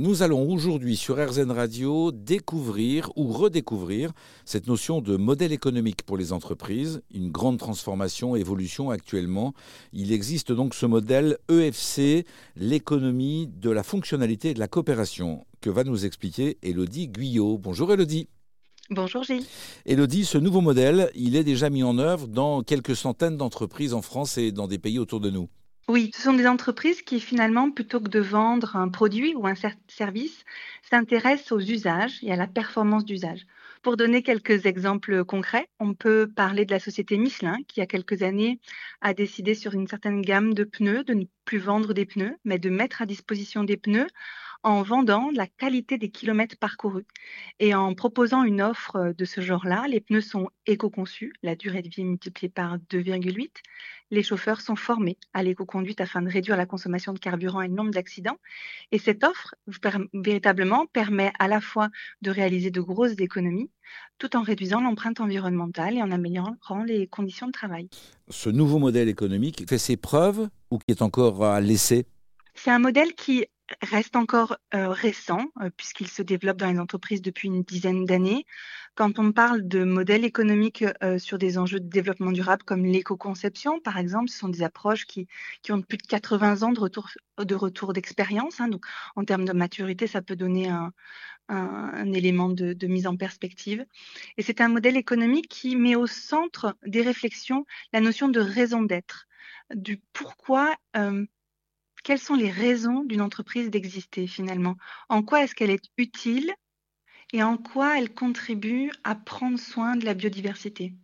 Nous allons aujourd'hui sur RZN Radio découvrir ou redécouvrir cette notion de modèle économique pour les entreprises, une grande transformation, évolution actuellement. Il existe donc ce modèle EFC, l'économie de la fonctionnalité et de la coopération, que va nous expliquer Elodie Guyot. Bonjour Elodie. Bonjour Gilles. Elodie, ce nouveau modèle, il est déjà mis en œuvre dans quelques centaines d'entreprises en France et dans des pays autour de nous. Oui, ce sont des entreprises qui finalement, plutôt que de vendre un produit ou un service, s'intéressent aux usages et à la performance d'usage. Pour donner quelques exemples concrets, on peut parler de la société Michelin qui, il y a quelques années, a décidé sur une certaine gamme de pneus de ne plus vendre des pneus, mais de mettre à disposition des pneus en vendant la qualité des kilomètres parcourus. Et en proposant une offre de ce genre-là, les pneus sont éco-conçus, la durée de vie multipliée par 2,8. Les chauffeurs sont formés à l'éco-conduite afin de réduire la consommation de carburant et le nombre d'accidents. Et cette offre, véritablement, permet à la fois de réaliser de grosses économies, tout en réduisant l'empreinte environnementale et en améliorant les conditions de travail. Ce nouveau modèle économique fait ses preuves ou qui est encore à laisser? C'est un modèle qui reste encore récent puisqu'il se développe dans les entreprises depuis une dizaine d'années. Quand on parle de modèles économiques sur des enjeux de développement durable comme l'éco-conception, par exemple, ce sont des approches qui, qui, ont plus de 80 ans de retour de retour d'expérience. Hein. donc, en termes de maturité, ça peut donner un, un, élément de, de, mise en perspective. Et c'est un modèle économique qui met au centre des réflexions la notion de raison d'être, du pourquoi quelles sont les raisons d'une entreprise d'exister finalement? En quoi est-ce qu'elle est utile et en quoi elle contribue à prendre soin de la biodiversité?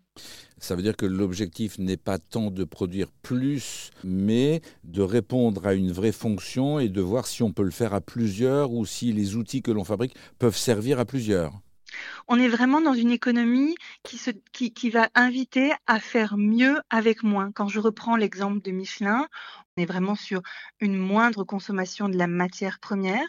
Ça veut dire que l'objectif n'est pas tant de produire plus, mais de répondre à une vraie fonction et de voir si on peut le faire à plusieurs ou si les outils que l'on fabrique peuvent servir à plusieurs. On est vraiment dans une économie qui, va inviter à faire mieux avec moins. Quand je reprends l'exemple de Michelin, on est vraiment sur une moindre consommation de la matière première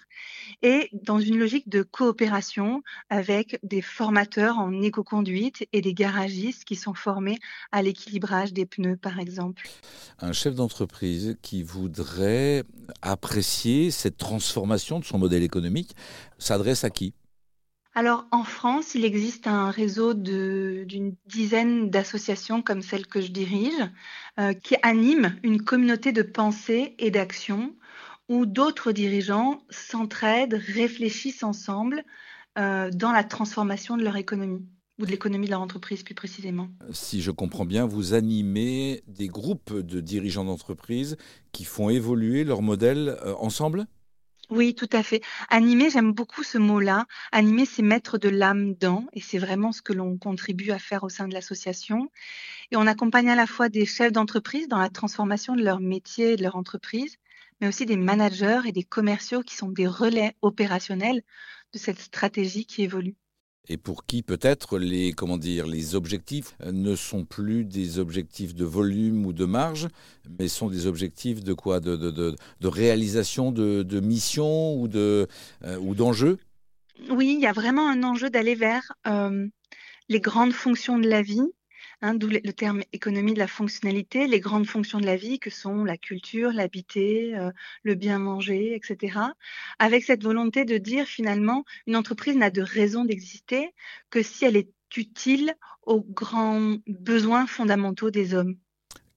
et dans une logique de coopération avec des formateurs en éco-conduite et des garagistes qui sont formés à l'équilibrage des pneus, par exemple. Un chef d'entreprise qui voudrait apprécier cette transformation de son modèle économique s'adresse à qui? Alors en France, il existe un réseau d'une dizaine d'associations comme celle que je dirige euh, qui animent une communauté de pensée et d'action où d'autres dirigeants s'entraident, réfléchissent ensemble euh, dans la transformation de leur économie ou de l'économie de leur entreprise plus précisément. Si je comprends bien, vous animez des groupes de dirigeants d'entreprise qui font évoluer leur modèle euh, ensemble? Oui, tout à fait. Animer, j'aime beaucoup ce mot-là. Animer, c'est mettre de l'âme dans, et c'est vraiment ce que l'on contribue à faire au sein de l'association. Et on accompagne à la fois des chefs d'entreprise dans la transformation de leur métier et de leur entreprise, mais aussi des managers et des commerciaux qui sont des relais opérationnels de cette stratégie qui évolue et pour qui peut-être les comment dire les objectifs ne sont plus des objectifs de volume ou de marge, mais sont des objectifs de quoi? De, de, de, réalisation de, de mission ou de euh, ou d'enjeux? Oui, il y a vraiment un enjeu d'aller vers euh, les grandes fonctions de la vie Hein, d'où le terme économie de la fonctionnalité, les grandes fonctions de la vie que sont la culture, l'habiter, euh, le bien manger, etc. Avec cette volonté de dire finalement, une entreprise n'a de raison d'exister que si elle est utile aux grands besoins fondamentaux des hommes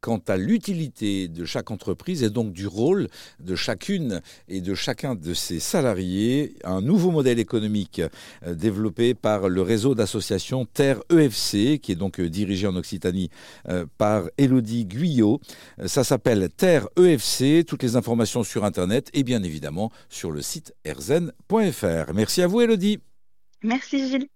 quant à l'utilité de chaque entreprise et donc du rôle de chacune et de chacun de ses salariés, un nouveau modèle économique euh, développé par le réseau d'associations Terre EFC, qui est donc euh, dirigé en Occitanie euh, par Elodie Guyot. Ça s'appelle Terre EFC, toutes les informations sur Internet et bien évidemment sur le site erzen.fr. Merci à vous Elodie. Merci Gilles.